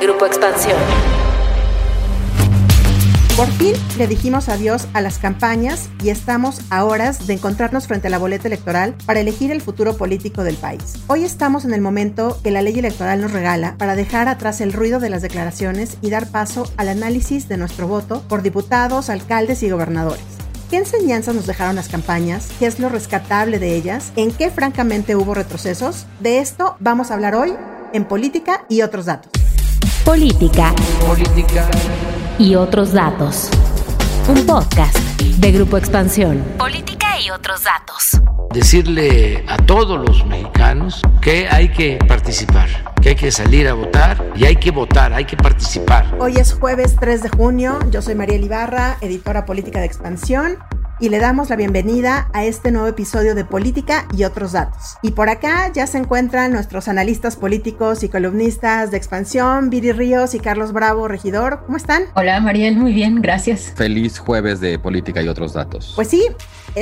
Grupo Expansión. Por fin le dijimos adiós a las campañas y estamos a horas de encontrarnos frente a la boleta electoral para elegir el futuro político del país. Hoy estamos en el momento que la ley electoral nos regala para dejar atrás el ruido de las declaraciones y dar paso al análisis de nuestro voto por diputados, alcaldes y gobernadores. ¿Qué enseñanzas nos dejaron las campañas? ¿Qué es lo rescatable de ellas? ¿En qué francamente hubo retrocesos? De esto vamos a hablar hoy en Política y otros datos. Política. Política y otros datos. Un podcast de Grupo Expansión. Política y otros datos. Decirle a todos los mexicanos que hay que participar, que hay que salir a votar y hay que votar, hay que participar. Hoy es jueves 3 de junio, yo soy María Ibarra, editora política de Expansión y le damos la bienvenida a este nuevo episodio de Política y otros datos. Y por acá ya se encuentran nuestros analistas políticos y columnistas de expansión, Viri Ríos y Carlos Bravo, regidor. ¿Cómo están? Hola Mariel, muy bien, gracias. Feliz jueves de Política y otros datos. Pues sí,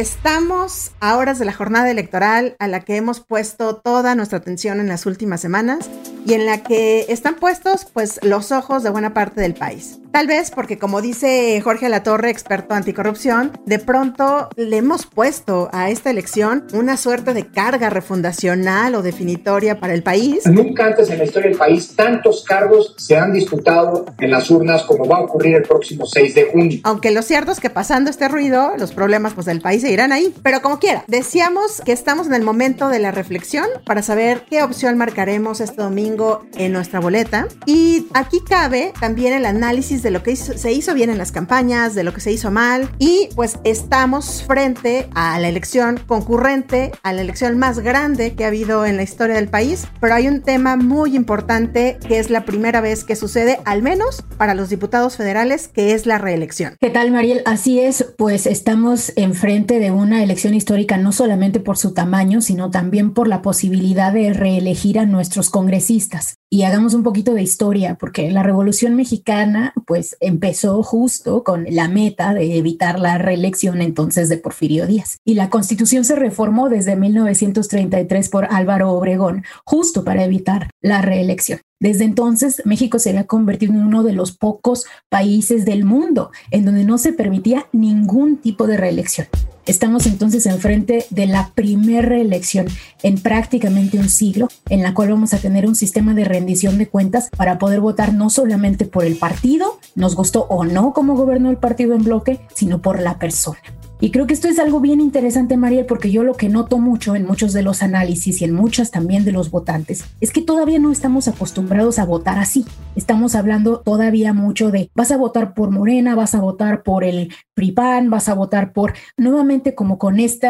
estamos a horas de la jornada electoral a la que hemos puesto toda nuestra atención en las últimas semanas y en la que están puestos pues los ojos de buena parte del país. Tal vez porque como dice Jorge Latorre, experto anticorrupción, de pronto le hemos puesto a esta elección una suerte de carga refundacional o definitoria para el país. Nunca antes en la historia del país tantos cargos se han disputado en las urnas como va a ocurrir el próximo 6 de junio. Aunque lo cierto es que pasando este ruido, los problemas pues del país se irán ahí. Pero como quiera, decíamos que estamos en el momento de la reflexión para saber qué opción marcaremos este domingo en nuestra boleta. Y aquí cabe también el análisis de lo que se hizo bien en las campañas, de lo que se hizo mal y pues estamos frente a la elección concurrente, a la elección más grande que ha habido en la historia del país, pero hay un tema muy importante que es la primera vez que sucede, al menos para los diputados federales, que es la reelección. ¿Qué tal, Mariel? Así es, pues estamos enfrente de una elección histórica no solamente por su tamaño, sino también por la posibilidad de reelegir a nuestros congresistas y hagamos un poquito de historia, porque la Revolución Mexicana pues empezó justo con la meta de evitar la reelección entonces de Porfirio Díaz. Y la Constitución se reformó desde 1933 por Álvaro Obregón, justo para evitar la reelección. Desde entonces, México se había convertido en uno de los pocos países del mundo en donde no se permitía ningún tipo de reelección. Estamos entonces enfrente de la primera reelección en prácticamente un siglo, en la cual vamos a tener un sistema de rendición de cuentas para poder votar no solamente por el partido, nos gustó o no cómo gobernó el partido en bloque, sino por la persona. Y creo que esto es algo bien interesante, Mariel, porque yo lo que noto mucho en muchos de los análisis y en muchas también de los votantes es que todavía no estamos acostumbrados a votar así. Estamos hablando todavía mucho de vas a votar por Morena, vas a votar por el PRIPAN, vas a votar por, nuevamente como con este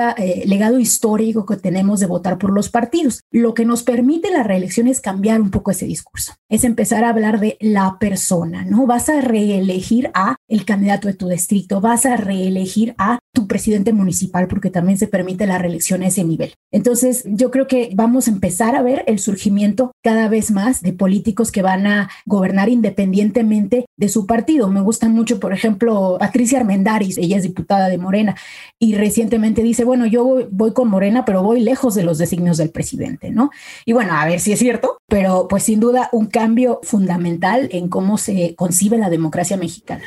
legado histórico que tenemos de votar por los partidos. Lo que nos permite la reelección es cambiar un poco ese discurso, es empezar a hablar de la persona, ¿no? Vas a reelegir a el candidato de tu distrito, vas a reelegir a tu presidente municipal, porque también se permite la reelección a ese nivel. Entonces, yo creo que vamos a empezar a ver el surgimiento cada vez más de políticos que van a gobernar independientemente de su partido. Me gusta mucho, por ejemplo, Patricia Armendaris, ella es diputada de Morena, y recientemente dice, bueno, yo voy, con Morena, pero voy lejos de los designios del presidente, ¿no? Y bueno, a ver si es cierto, pero pues sin duda un cambio fundamental en cómo se concibe la democracia mexicana.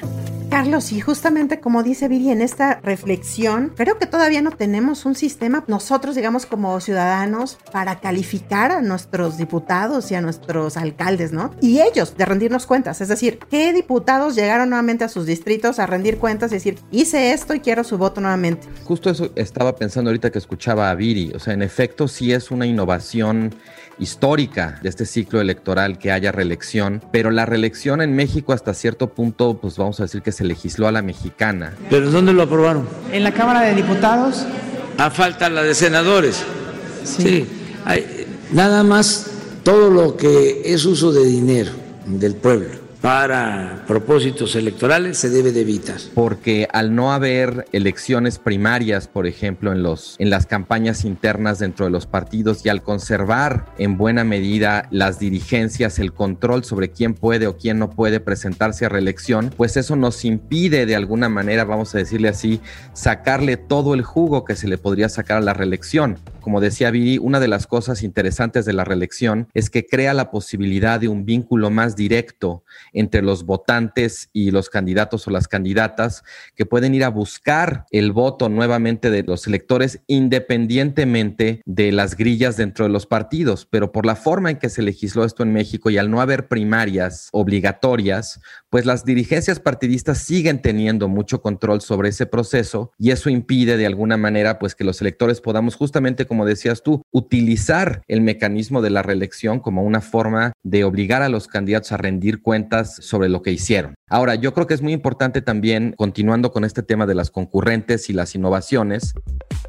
Carlos, y justamente como dice Viri en esta reflexión, creo que todavía no tenemos un sistema, nosotros, digamos, como ciudadanos, para calificar a nuestros diputados y a nuestros alcaldes, ¿no? Y ellos, de rendirnos cuentas. Es decir, ¿qué diputados llegaron nuevamente a sus distritos a rendir cuentas y decir, hice esto y quiero su voto nuevamente? Justo eso estaba pensando ahorita que escuchaba a Viri. O sea, en efecto, sí es una innovación histórica de este ciclo electoral que haya reelección, pero la reelección en México hasta cierto punto, pues vamos a decir que se legisló a la mexicana. ¿Pero dónde lo aprobaron? En la Cámara de Diputados. A falta la de senadores. Sí. Hay, nada más todo lo que es uso de dinero del pueblo para propósitos electorales se debe de evitar. Porque al no haber elecciones primarias, por ejemplo, en, los, en las campañas internas dentro de los partidos y al conservar en buena medida las dirigencias, el control sobre quién puede o quién no puede presentarse a reelección, pues eso nos impide de alguna manera, vamos a decirle así, sacarle todo el jugo que se le podría sacar a la reelección. Como decía Viri, una de las cosas interesantes de la reelección es que crea la posibilidad de un vínculo más directo entre los votantes y los candidatos o las candidatas que pueden ir a buscar el voto nuevamente de los electores independientemente de las grillas dentro de los partidos. Pero por la forma en que se legisló esto en México y al no haber primarias obligatorias, pues las dirigencias partidistas siguen teniendo mucho control sobre ese proceso y eso impide de alguna manera pues que los electores podamos justamente como decías tú utilizar el mecanismo de la reelección como una forma de obligar a los candidatos a rendir cuentas sobre lo que hicieron. Ahora, yo creo que es muy importante también, continuando con este tema de las concurrentes y las innovaciones,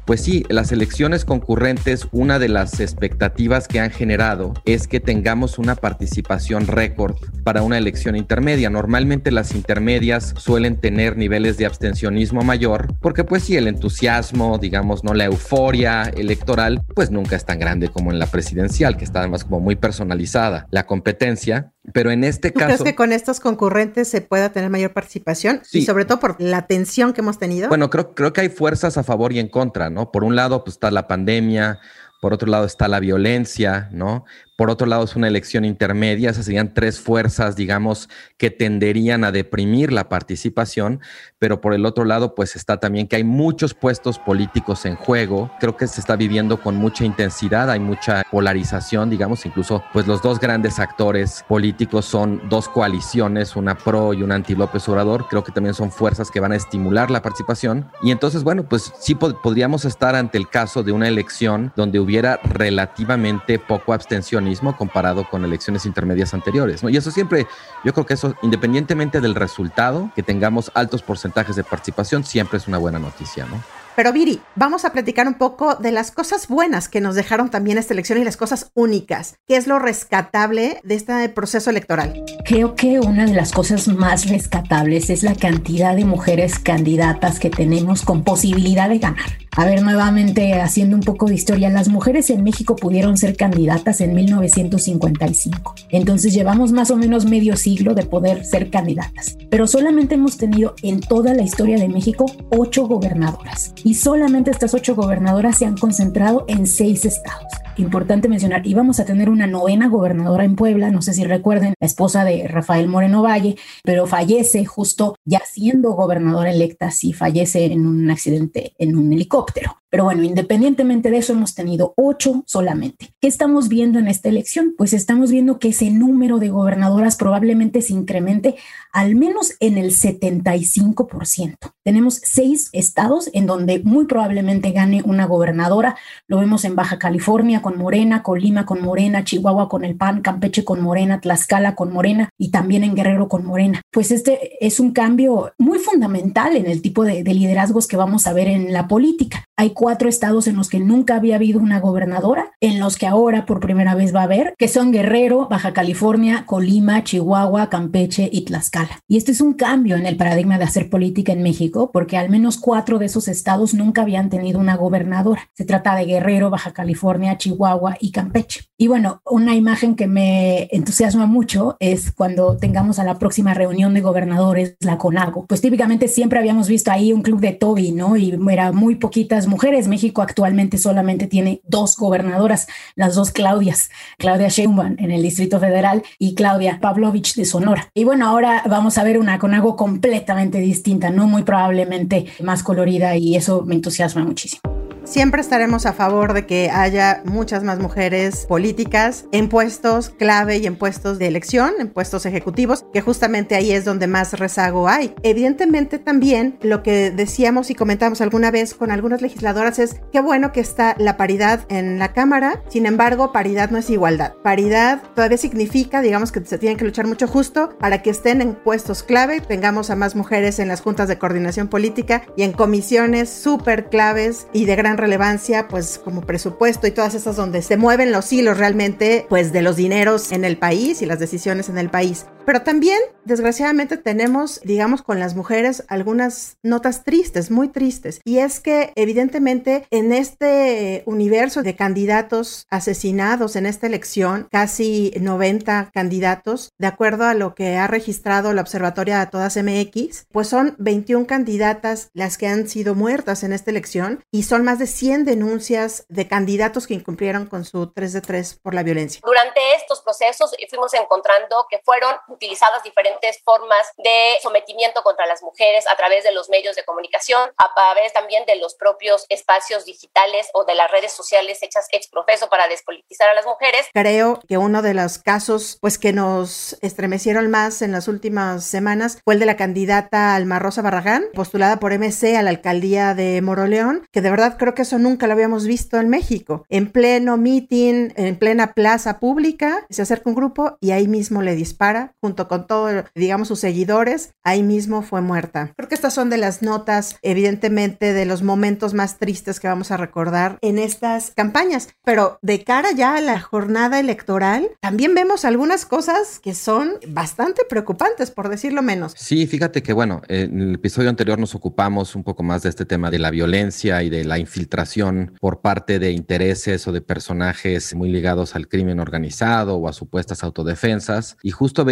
pues sí, las elecciones concurrentes, una de las expectativas que han generado es que tengamos una participación récord para una elección intermedia. Normalmente las intermedias suelen tener niveles de abstencionismo mayor, porque pues sí, el entusiasmo, digamos, no la euforia electoral, pues nunca es tan grande como en la presidencial, que está además como muy personalizada la competencia. Pero en este ¿Tú caso... ¿Crees que con estos concurrentes se pueda tener mayor participación? Sí. Y sobre todo por la tensión que hemos tenido. Bueno, creo, creo que hay fuerzas a favor y en contra, ¿no? Por un lado, pues está la pandemia, por otro lado está la violencia, ¿no? Por otro lado, es una elección intermedia, esas serían tres fuerzas, digamos, que tenderían a deprimir la participación, pero por el otro lado, pues está también que hay muchos puestos políticos en juego, creo que se está viviendo con mucha intensidad, hay mucha polarización, digamos, incluso pues los dos grandes actores políticos son dos coaliciones, una pro y una anti López Obrador, creo que también son fuerzas que van a estimular la participación. Y entonces, bueno, pues sí pod podríamos estar ante el caso de una elección donde hubiera relativamente poco abstencionismo comparado con elecciones intermedias anteriores. ¿no? Y eso siempre, yo creo que eso, independientemente del resultado, que tengamos altos porcentajes de participación, siempre es una buena noticia. ¿no? Pero Viri, vamos a platicar un poco de las cosas buenas que nos dejaron también esta elección y las cosas únicas. ¿Qué es lo rescatable de este proceso electoral? Creo que una de las cosas más rescatables es la cantidad de mujeres candidatas que tenemos con posibilidad de ganar. A ver, nuevamente haciendo un poco de historia, las mujeres en México pudieron ser candidatas en 1955. Entonces llevamos más o menos medio siglo de poder ser candidatas. Pero solamente hemos tenido en toda la historia de México ocho gobernadoras. Y solamente estas ocho gobernadoras se han concentrado en seis estados importante mencionar, íbamos a tener una novena gobernadora en Puebla, no sé si recuerden, la esposa de Rafael Moreno Valle, pero fallece justo ya siendo gobernadora electa, sí fallece en un accidente en un helicóptero. Pero bueno, independientemente de eso, hemos tenido ocho solamente. ¿Qué estamos viendo en esta elección? Pues estamos viendo que ese número de gobernadoras probablemente se incremente al menos en el 75%. Tenemos seis estados en donde muy probablemente gane una gobernadora. Lo vemos en Baja California con Morena, Colima con Morena, Chihuahua con el PAN, Campeche con Morena, Tlaxcala con Morena y también en Guerrero con Morena. Pues este es un cambio muy fundamental en el tipo de, de liderazgos que vamos a ver en la política. Hay cuatro estados en los que nunca había habido una gobernadora, en los que ahora por primera vez va a haber, que son Guerrero, Baja California, Colima, Chihuahua, Campeche y Tlaxcala. Y este es un cambio en el paradigma de hacer política en México, porque al menos cuatro de esos estados nunca habían tenido una gobernadora. Se trata de Guerrero, Baja California, Chihuahua y Campeche. Y bueno, una imagen que me entusiasma mucho es cuando tengamos a la próxima reunión de gobernadores, la CONAGO. Pues típicamente siempre habíamos visto ahí un club de Toby, ¿no? Y era muy poquitas mujeres. México actualmente solamente tiene dos gobernadoras, las dos Claudias, Claudia Sheinbaum en el Distrito Federal y Claudia Pavlovich de Sonora. Y bueno, ahora vamos a ver una CONAGO completamente distinta, no muy probablemente más colorida y eso me entusiasma muchísimo. Siempre estaremos a favor de que haya muchas más mujeres políticas en puestos clave y en puestos de elección, en puestos ejecutivos, que justamente ahí es donde más rezago hay. Evidentemente también lo que decíamos y comentamos alguna vez con algunas legisladoras es qué bueno que está la paridad en la Cámara, sin embargo paridad no es igualdad. Paridad todavía significa, digamos que se tienen que luchar mucho justo para que estén en puestos clave, tengamos a más mujeres en las juntas de coordinación política y en comisiones súper claves y de gran relevancia, pues como presupuesto y todas esas donde se mueven los hilos realmente, pues de los dineros en el país y las decisiones en el país. Pero también, desgraciadamente, tenemos, digamos, con las mujeres algunas notas tristes, muy tristes. Y es que, evidentemente, en este universo de candidatos asesinados en esta elección, casi 90 candidatos, de acuerdo a lo que ha registrado la Observatoria de Todas MX, pues son 21 candidatas las que han sido muertas en esta elección y son más de 100 denuncias de candidatos que incumplieron con su 3 de 3 por la violencia. Durante estos procesos fuimos encontrando que fueron utilizadas diferentes formas de sometimiento contra las mujeres a través de los medios de comunicación, a través también de los propios espacios digitales o de las redes sociales hechas ex profeso para despolitizar a las mujeres. Creo que uno de los casos pues que nos estremecieron más en las últimas semanas fue el de la candidata Alma Rosa Barragán, postulada por MC a la alcaldía de Moroleón, que de verdad creo que eso nunca lo habíamos visto en México. En pleno meeting, en plena plaza pública, se acerca un grupo y ahí mismo le dispara, junto con todos, digamos, sus seguidores, ahí mismo fue muerta. Creo que estas son de las notas, evidentemente, de los momentos más tristes que vamos a recordar en estas campañas. Pero de cara ya a la jornada electoral, también vemos algunas cosas que son bastante preocupantes, por decirlo menos. Sí, fíjate que, bueno, en el episodio anterior nos ocupamos un poco más de este tema de la violencia y de la infiltración por parte de intereses o de personajes muy ligados al crimen organizado o a supuestas autodefensas. Y justo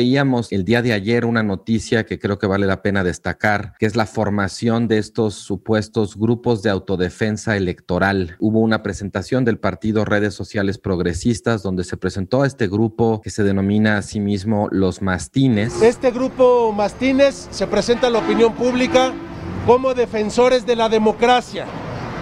el día de ayer una noticia que creo que vale la pena destacar, que es la formación de estos supuestos grupos de autodefensa electoral. Hubo una presentación del partido Redes Sociales Progresistas donde se presentó a este grupo que se denomina a sí mismo los mastines. Este grupo mastines se presenta a la opinión pública como defensores de la democracia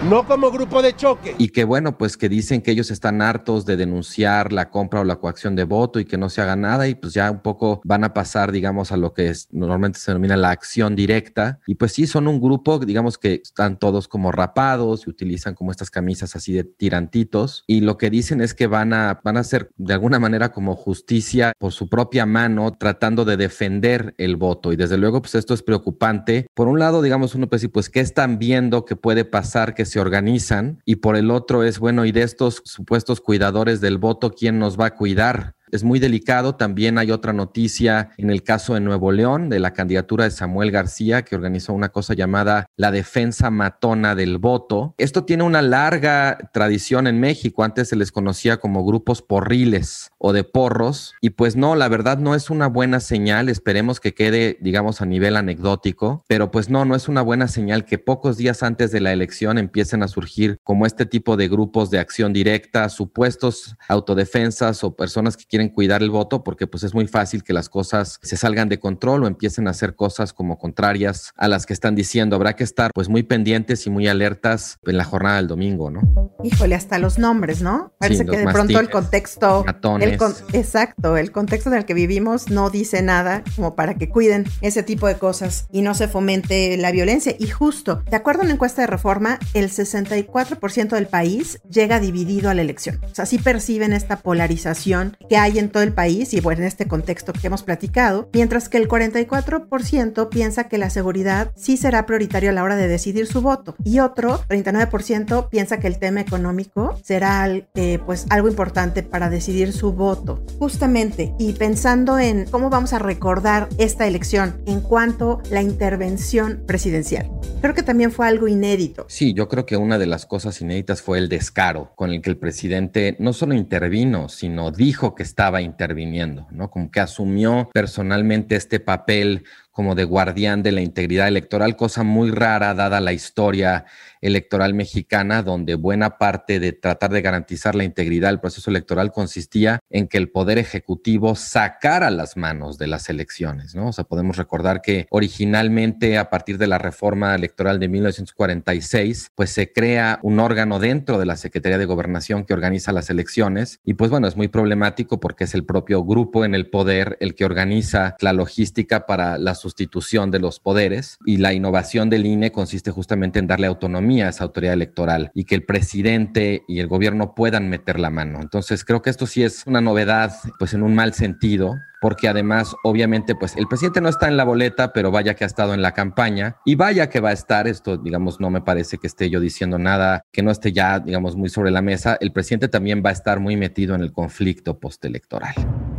no como grupo de choque. Y que bueno, pues que dicen que ellos están hartos de denunciar la compra o la coacción de voto y que no se haga nada y pues ya un poco van a pasar, digamos, a lo que es, normalmente se denomina la acción directa. Y pues sí, son un grupo, digamos, que están todos como rapados y utilizan como estas camisas así de tirantitos. Y lo que dicen es que van a, van a hacer de alguna manera como justicia por su propia mano, tratando de defender el voto. Y desde luego, pues esto es preocupante. Por un lado, digamos, uno puede decir, pues, ¿qué están viendo que puede pasar que se organizan y por el otro es, bueno, y de estos supuestos cuidadores del voto, ¿quién nos va a cuidar? Es muy delicado. También hay otra noticia en el caso de Nuevo León, de la candidatura de Samuel García, que organizó una cosa llamada la defensa matona del voto. Esto tiene una larga tradición en México. Antes se les conocía como grupos porriles o de porros. Y pues no, la verdad no es una buena señal. Esperemos que quede, digamos, a nivel anecdótico. Pero pues no, no es una buena señal que pocos días antes de la elección empiecen a surgir como este tipo de grupos de acción directa, supuestos autodefensas o personas que quieren quieren cuidar el voto porque pues es muy fácil que las cosas se salgan de control o empiecen a hacer cosas como contrarias a las que están diciendo. Habrá que estar pues muy pendientes y muy alertas en la jornada del domingo, ¿no? Híjole, hasta los nombres, ¿no? Parece que de pronto el contexto, el exacto, el contexto en el que vivimos no dice nada como para que cuiden ese tipo de cosas y no se fomente la violencia. Y justo, de acuerdo a una encuesta de reforma, el 64% del país llega dividido a la elección. O sea, sí perciben esta polarización que hay en todo el país y bueno, en este contexto que hemos platicado, mientras que el 44% piensa que la seguridad sí será prioritario a la hora de decidir su voto y otro 39% piensa que el tema económico será eh, pues algo importante para decidir su voto. Justamente y pensando en cómo vamos a recordar esta elección en cuanto a la intervención presidencial. Creo que también fue algo inédito. Sí, yo creo que una de las cosas inéditas fue el descaro con el que el presidente no solo intervino, sino dijo que interviniendo, ¿no? Como que asumió personalmente este papel como de guardián de la integridad electoral, cosa muy rara dada la historia electoral mexicana, donde buena parte de tratar de garantizar la integridad del proceso electoral consistía en que el poder ejecutivo sacara las manos de las elecciones, ¿no? O sea, podemos recordar que originalmente a partir de la reforma electoral de 1946, pues se crea un órgano dentro de la Secretaría de Gobernación que organiza las elecciones y pues bueno, es muy problemático porque es el propio grupo en el poder el que organiza la logística para la sustitución de los poderes y la innovación del INE consiste justamente en darle autonomía a esa autoridad electoral y que el presidente y el gobierno puedan meter la mano. Entonces creo que esto sí es una novedad, pues en un mal sentido, porque además, obviamente, pues el presidente no está en la boleta, pero vaya que ha estado en la campaña y vaya que va a estar, esto, digamos, no me parece que esté yo diciendo nada que no esté ya, digamos, muy sobre la mesa, el presidente también va a estar muy metido en el conflicto postelectoral.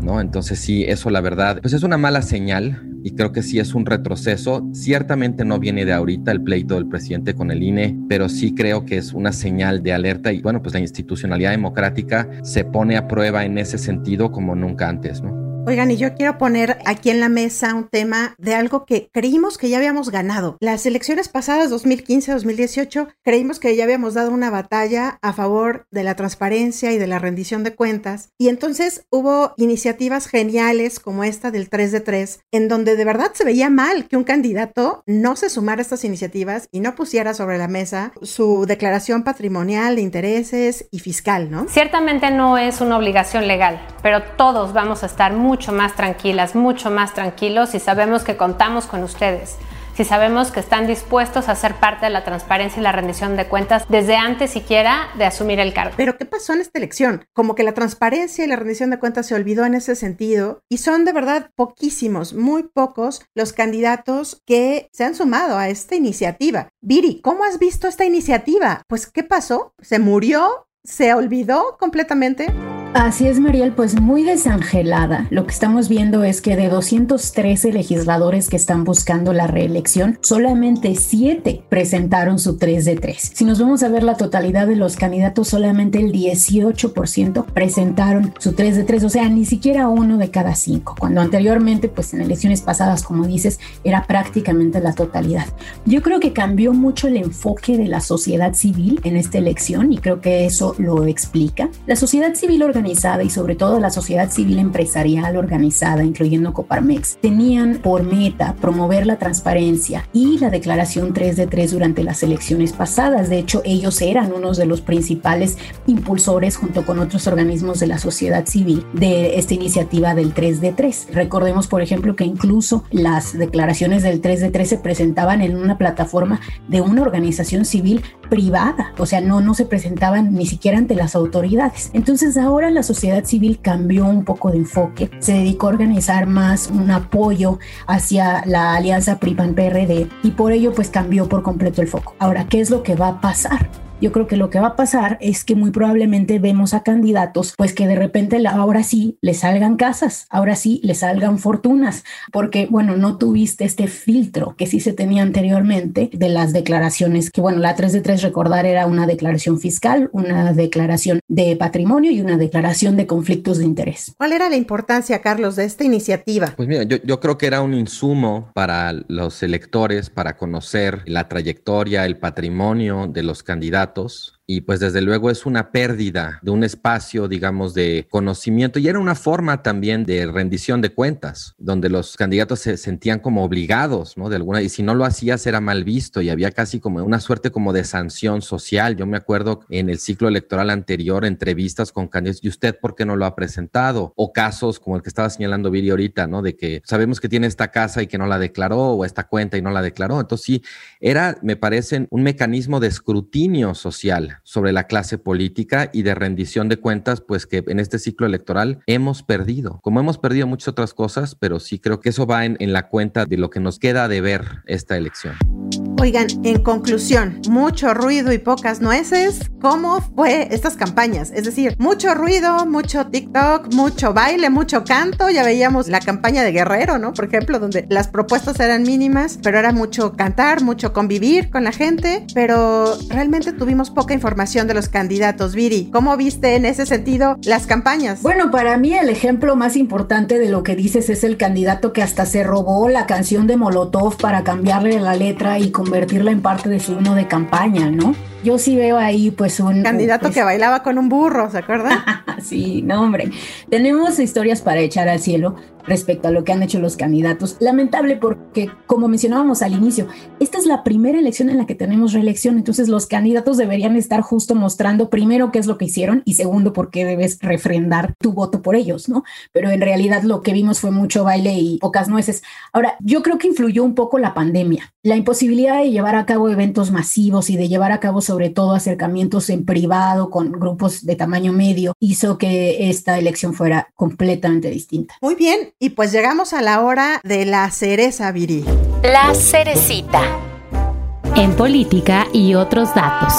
¿No? Entonces sí, eso la verdad, pues es una mala señal y creo que sí es un retroceso. Ciertamente no viene de ahorita el pleito del presidente con el INE, pero sí creo que es una señal de alerta y bueno, pues la institucionalidad democrática se pone a prueba en ese sentido como nunca antes, ¿no? Oigan, y yo quiero poner aquí en la mesa un tema de algo que creímos que ya habíamos ganado. Las elecciones pasadas, 2015-2018, creímos que ya habíamos dado una batalla a favor de la transparencia y de la rendición de cuentas. Y entonces hubo iniciativas geniales como esta del 3 de 3, en donde de verdad se veía mal que un candidato no se sumara a estas iniciativas y no pusiera sobre la mesa su declaración patrimonial de intereses y fiscal, ¿no? Ciertamente no es una obligación legal, pero todos vamos a estar mucho más tranquilas, mucho más tranquilos si sabemos que contamos con ustedes, si sabemos que están dispuestos a ser parte de la transparencia y la rendición de cuentas desde antes siquiera de asumir el cargo. Pero ¿qué pasó en esta elección? Como que la transparencia y la rendición de cuentas se olvidó en ese sentido y son de verdad poquísimos, muy pocos los candidatos que se han sumado a esta iniciativa. Viri, ¿cómo has visto esta iniciativa? Pues ¿qué pasó? ¿Se murió? ¿Se olvidó completamente? Así es, Mariel, pues muy desangelada. Lo que estamos viendo es que de 213 legisladores que están buscando la reelección, solamente 7 presentaron su 3 de 3. Si nos vamos a ver la totalidad de los candidatos, solamente el 18% presentaron su 3 de 3, o sea, ni siquiera uno de cada cinco, cuando anteriormente, pues en elecciones pasadas, como dices, era prácticamente la totalidad. Yo creo que cambió mucho el enfoque de la sociedad civil en esta elección y creo que eso lo explica. La sociedad civil organizada organizada y sobre todo la sociedad civil empresarial organizada, incluyendo Coparmex, tenían por meta promover la transparencia y la declaración 3 de 3 durante las elecciones pasadas. De hecho, ellos eran unos de los principales impulsores junto con otros organismos de la sociedad civil de esta iniciativa del 3 de 3. Recordemos, por ejemplo, que incluso las declaraciones del 3 de 3 se presentaban en una plataforma de una organización civil privada, o sea, no, no se presentaban ni siquiera ante las autoridades. Entonces ahora la sociedad civil cambió un poco de enfoque, se dedicó a organizar más un apoyo hacia la alianza PRI-PAN-PRD y por ello pues cambió por completo el foco. Ahora, ¿qué es lo que va a pasar? Yo creo que lo que va a pasar es que muy probablemente vemos a candidatos pues que de repente ahora sí le salgan casas, ahora sí le salgan fortunas, porque bueno, no tuviste este filtro que sí se tenía anteriormente de las declaraciones, que bueno, la 3 de 3 recordar era una declaración fiscal, una declaración de patrimonio y una declaración de conflictos de interés. ¿Cuál era la importancia, Carlos, de esta iniciativa? Pues mira, yo, yo creo que era un insumo para los electores para conocer la trayectoria, el patrimonio de los candidatos datos y pues desde luego es una pérdida de un espacio, digamos, de conocimiento y era una forma también de rendición de cuentas, donde los candidatos se sentían como obligados, ¿no? De alguna, y si no lo hacías era mal visto y había casi como una suerte como de sanción social. Yo me acuerdo en el ciclo electoral anterior, entrevistas con candidatos, ¿y usted por qué no lo ha presentado? O casos como el que estaba señalando Viri ahorita, ¿no? De que sabemos que tiene esta casa y que no la declaró, o esta cuenta y no la declaró. Entonces sí, era, me parece, un mecanismo de escrutinio social sobre la clase política y de rendición de cuentas, pues que en este ciclo electoral hemos perdido, como hemos perdido muchas otras cosas, pero sí creo que eso va en, la cuenta de lo que nos queda de ver esta elección. Oigan, en conclusión, mucho ruido y pocas nueces. ¿Cómo fue estas campañas? Es decir, mucho ruido, mucho TikTok, mucho baile, mucho canto. Ya veíamos la campaña de Guerrero, ¿no? Por ejemplo, donde las propuestas eran mínimas, pero era mucho cantar, mucho convivir con la gente, pero realmente tuvimos poca información de los candidatos. Viri, ¿cómo viste en ese sentido las campañas? Bueno, para mí el ejemplo más importante de lo que dices es el candidato que hasta se robó la canción de Molotov para cambiarle la letra y convertirla en parte de su uno de campaña, ¿no? Yo sí veo ahí pues un... Candidato pues que bailaba con un burro, ¿se acuerdan? sí, no hombre. Tenemos historias para echar al cielo respecto a lo que han hecho los candidatos. Lamentable porque, como mencionábamos al inicio, esta es la primera elección en la que tenemos reelección, entonces los candidatos deberían estar justo mostrando primero qué es lo que hicieron y segundo por qué debes refrendar tu voto por ellos, ¿no? Pero en realidad lo que vimos fue mucho baile y pocas nueces. Ahora, yo creo que influyó un poco la pandemia, la imposibilidad de llevar a cabo eventos masivos y de llevar a cabo sobre todo acercamientos en privado con grupos de tamaño medio, hizo que esta elección fuera completamente distinta. Muy bien, y pues llegamos a la hora de la cereza viril. La cerecita. En política y otros datos.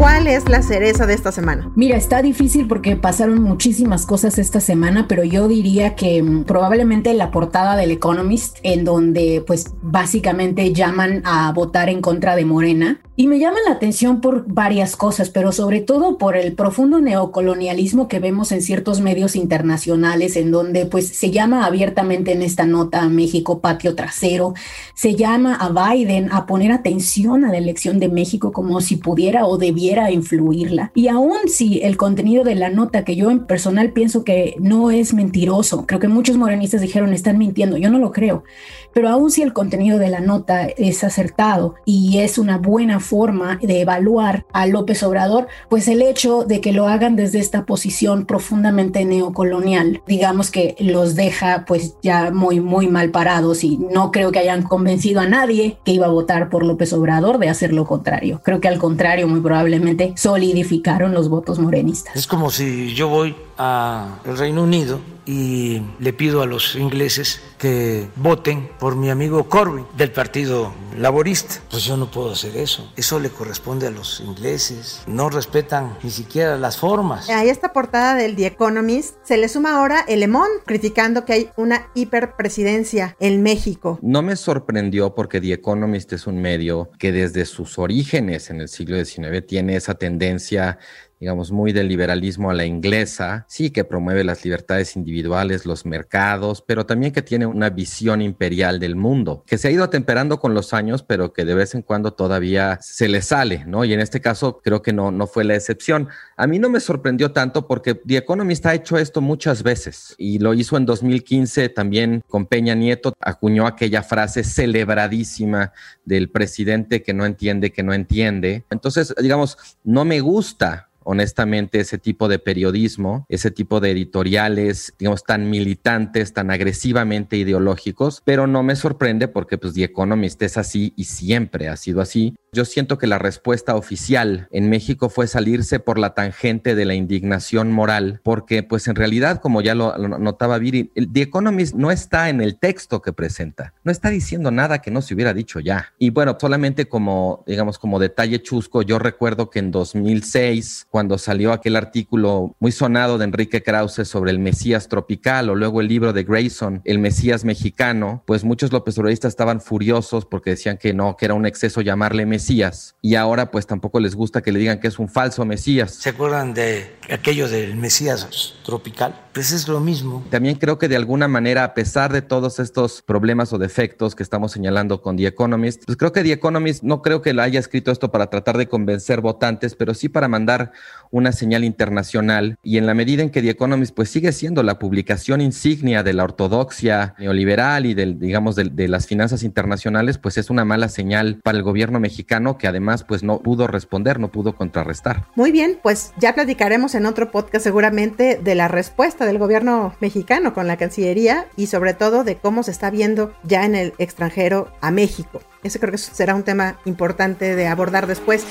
¿Cuál es la cereza de esta semana? Mira, está difícil porque pasaron muchísimas cosas esta semana, pero yo diría que mm, probablemente la portada del Economist, en donde pues básicamente llaman a votar en contra de Morena. Y me llama la atención por varias cosas, pero sobre todo por el profundo neocolonialismo que vemos en ciertos medios internacionales, en donde pues se llama abiertamente en esta nota a México patio trasero, se llama a Biden a poner atención a la elección de México como si pudiera o debiera influirla. Y aún si el contenido de la nota, que yo en personal pienso que no es mentiroso, creo que muchos morenistas dijeron están mintiendo, yo no lo creo, pero aún si el contenido de la nota es acertado y es una buena forma de evaluar a López Obrador, pues el hecho de que lo hagan desde esta posición profundamente neocolonial, digamos que los deja pues ya muy, muy mal parados y no creo que hayan convencido a nadie que iba a votar por López Obrador de hacer lo contrario. Creo que al contrario, muy probablemente solidificaron los votos morenistas. Es como si yo voy al Reino Unido y le pido a los ingleses que voten por mi amigo Corbyn del Partido Laborista. Pues yo no puedo hacer eso. Eso le corresponde a los ingleses. No respetan ni siquiera las formas. A esta portada del The Economist se le suma ahora el Lemón criticando que hay una hiperpresidencia en México. No me sorprendió porque The Economist es un medio que desde sus orígenes en el siglo XIX tiene esa tendencia digamos, muy del liberalismo a la inglesa, sí que promueve las libertades individuales, los mercados, pero también que tiene una visión imperial del mundo, que se ha ido atemperando con los años, pero que de vez en cuando todavía se le sale, ¿no? Y en este caso creo que no, no fue la excepción. A mí no me sorprendió tanto porque The Economist ha hecho esto muchas veces y lo hizo en 2015 también con Peña Nieto, acuñó aquella frase celebradísima del presidente que no entiende, que no entiende. Entonces, digamos, no me gusta honestamente ese tipo de periodismo, ese tipo de editoriales, digamos, tan militantes, tan agresivamente ideológicos, pero no me sorprende porque pues The Economist es así y siempre ha sido así. Yo siento que la respuesta oficial en México fue salirse por la tangente de la indignación moral, porque pues en realidad, como ya lo, notaba Viri, The Economist no está en el texto que presenta, no está diciendo nada que no se hubiera dicho ya. Y bueno, solamente como, digamos, como detalle chusco, yo recuerdo que en 2006, cuando salió aquel artículo muy sonado de Enrique Krause sobre el Mesías tropical o luego el libro de Grayson, El Mesías mexicano, pues muchos López Obradoristas estaban furiosos porque decían que no, que era un exceso llamarle Mesías Mesías y ahora pues tampoco les gusta que le digan que es un falso Mesías. ¿Se acuerdan de aquello del Mesías tropical? Pues es lo mismo. También creo que de alguna manera, a pesar de todos estos problemas o defectos que estamos señalando con The Economist, pues creo que The Economist no creo que la haya escrito esto para tratar de convencer votantes, pero sí para mandar una señal internacional y en la medida en que The Economist pues sigue siendo la publicación insignia de la ortodoxia neoliberal y del, digamos de, de las finanzas internacionales, pues es una mala señal para el gobierno mexicano que además pues no pudo responder, no pudo contrarrestar. Muy bien, pues ya platicaremos en otro podcast seguramente de la respuesta del gobierno mexicano con la Cancillería y sobre todo de cómo se está viendo ya en el extranjero a México. Ese creo que será un tema importante de abordar después.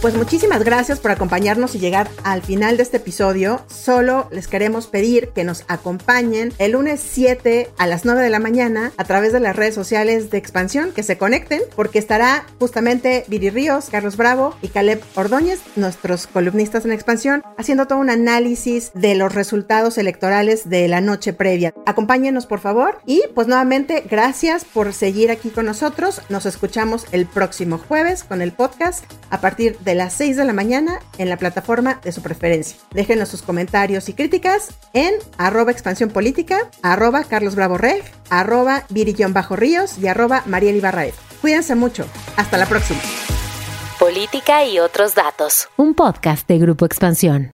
Pues muchísimas gracias por acompañarnos y llegar al final de este episodio. Solo les queremos pedir que nos acompañen el lunes 7 a las 9 de la mañana a través de las redes sociales de Expansión, que se conecten porque estará justamente Viri Ríos, Carlos Bravo y Caleb Ordóñez, nuestros columnistas en Expansión, haciendo todo un análisis de los resultados electorales de la noche previa. Acompáñenos por favor y pues nuevamente gracias por seguir aquí con nosotros. Nos escuchamos el próximo jueves con el podcast a partir de las 6 de la mañana en la plataforma de su preferencia. Déjenos sus comentarios y críticas en arroba expansión política, arroba Carlos Bravo Reg, arroba Bajo Ríos y arroba Mariel Ibarraez. Cuídense mucho. Hasta la próxima. Política y otros datos. Un podcast de Grupo Expansión.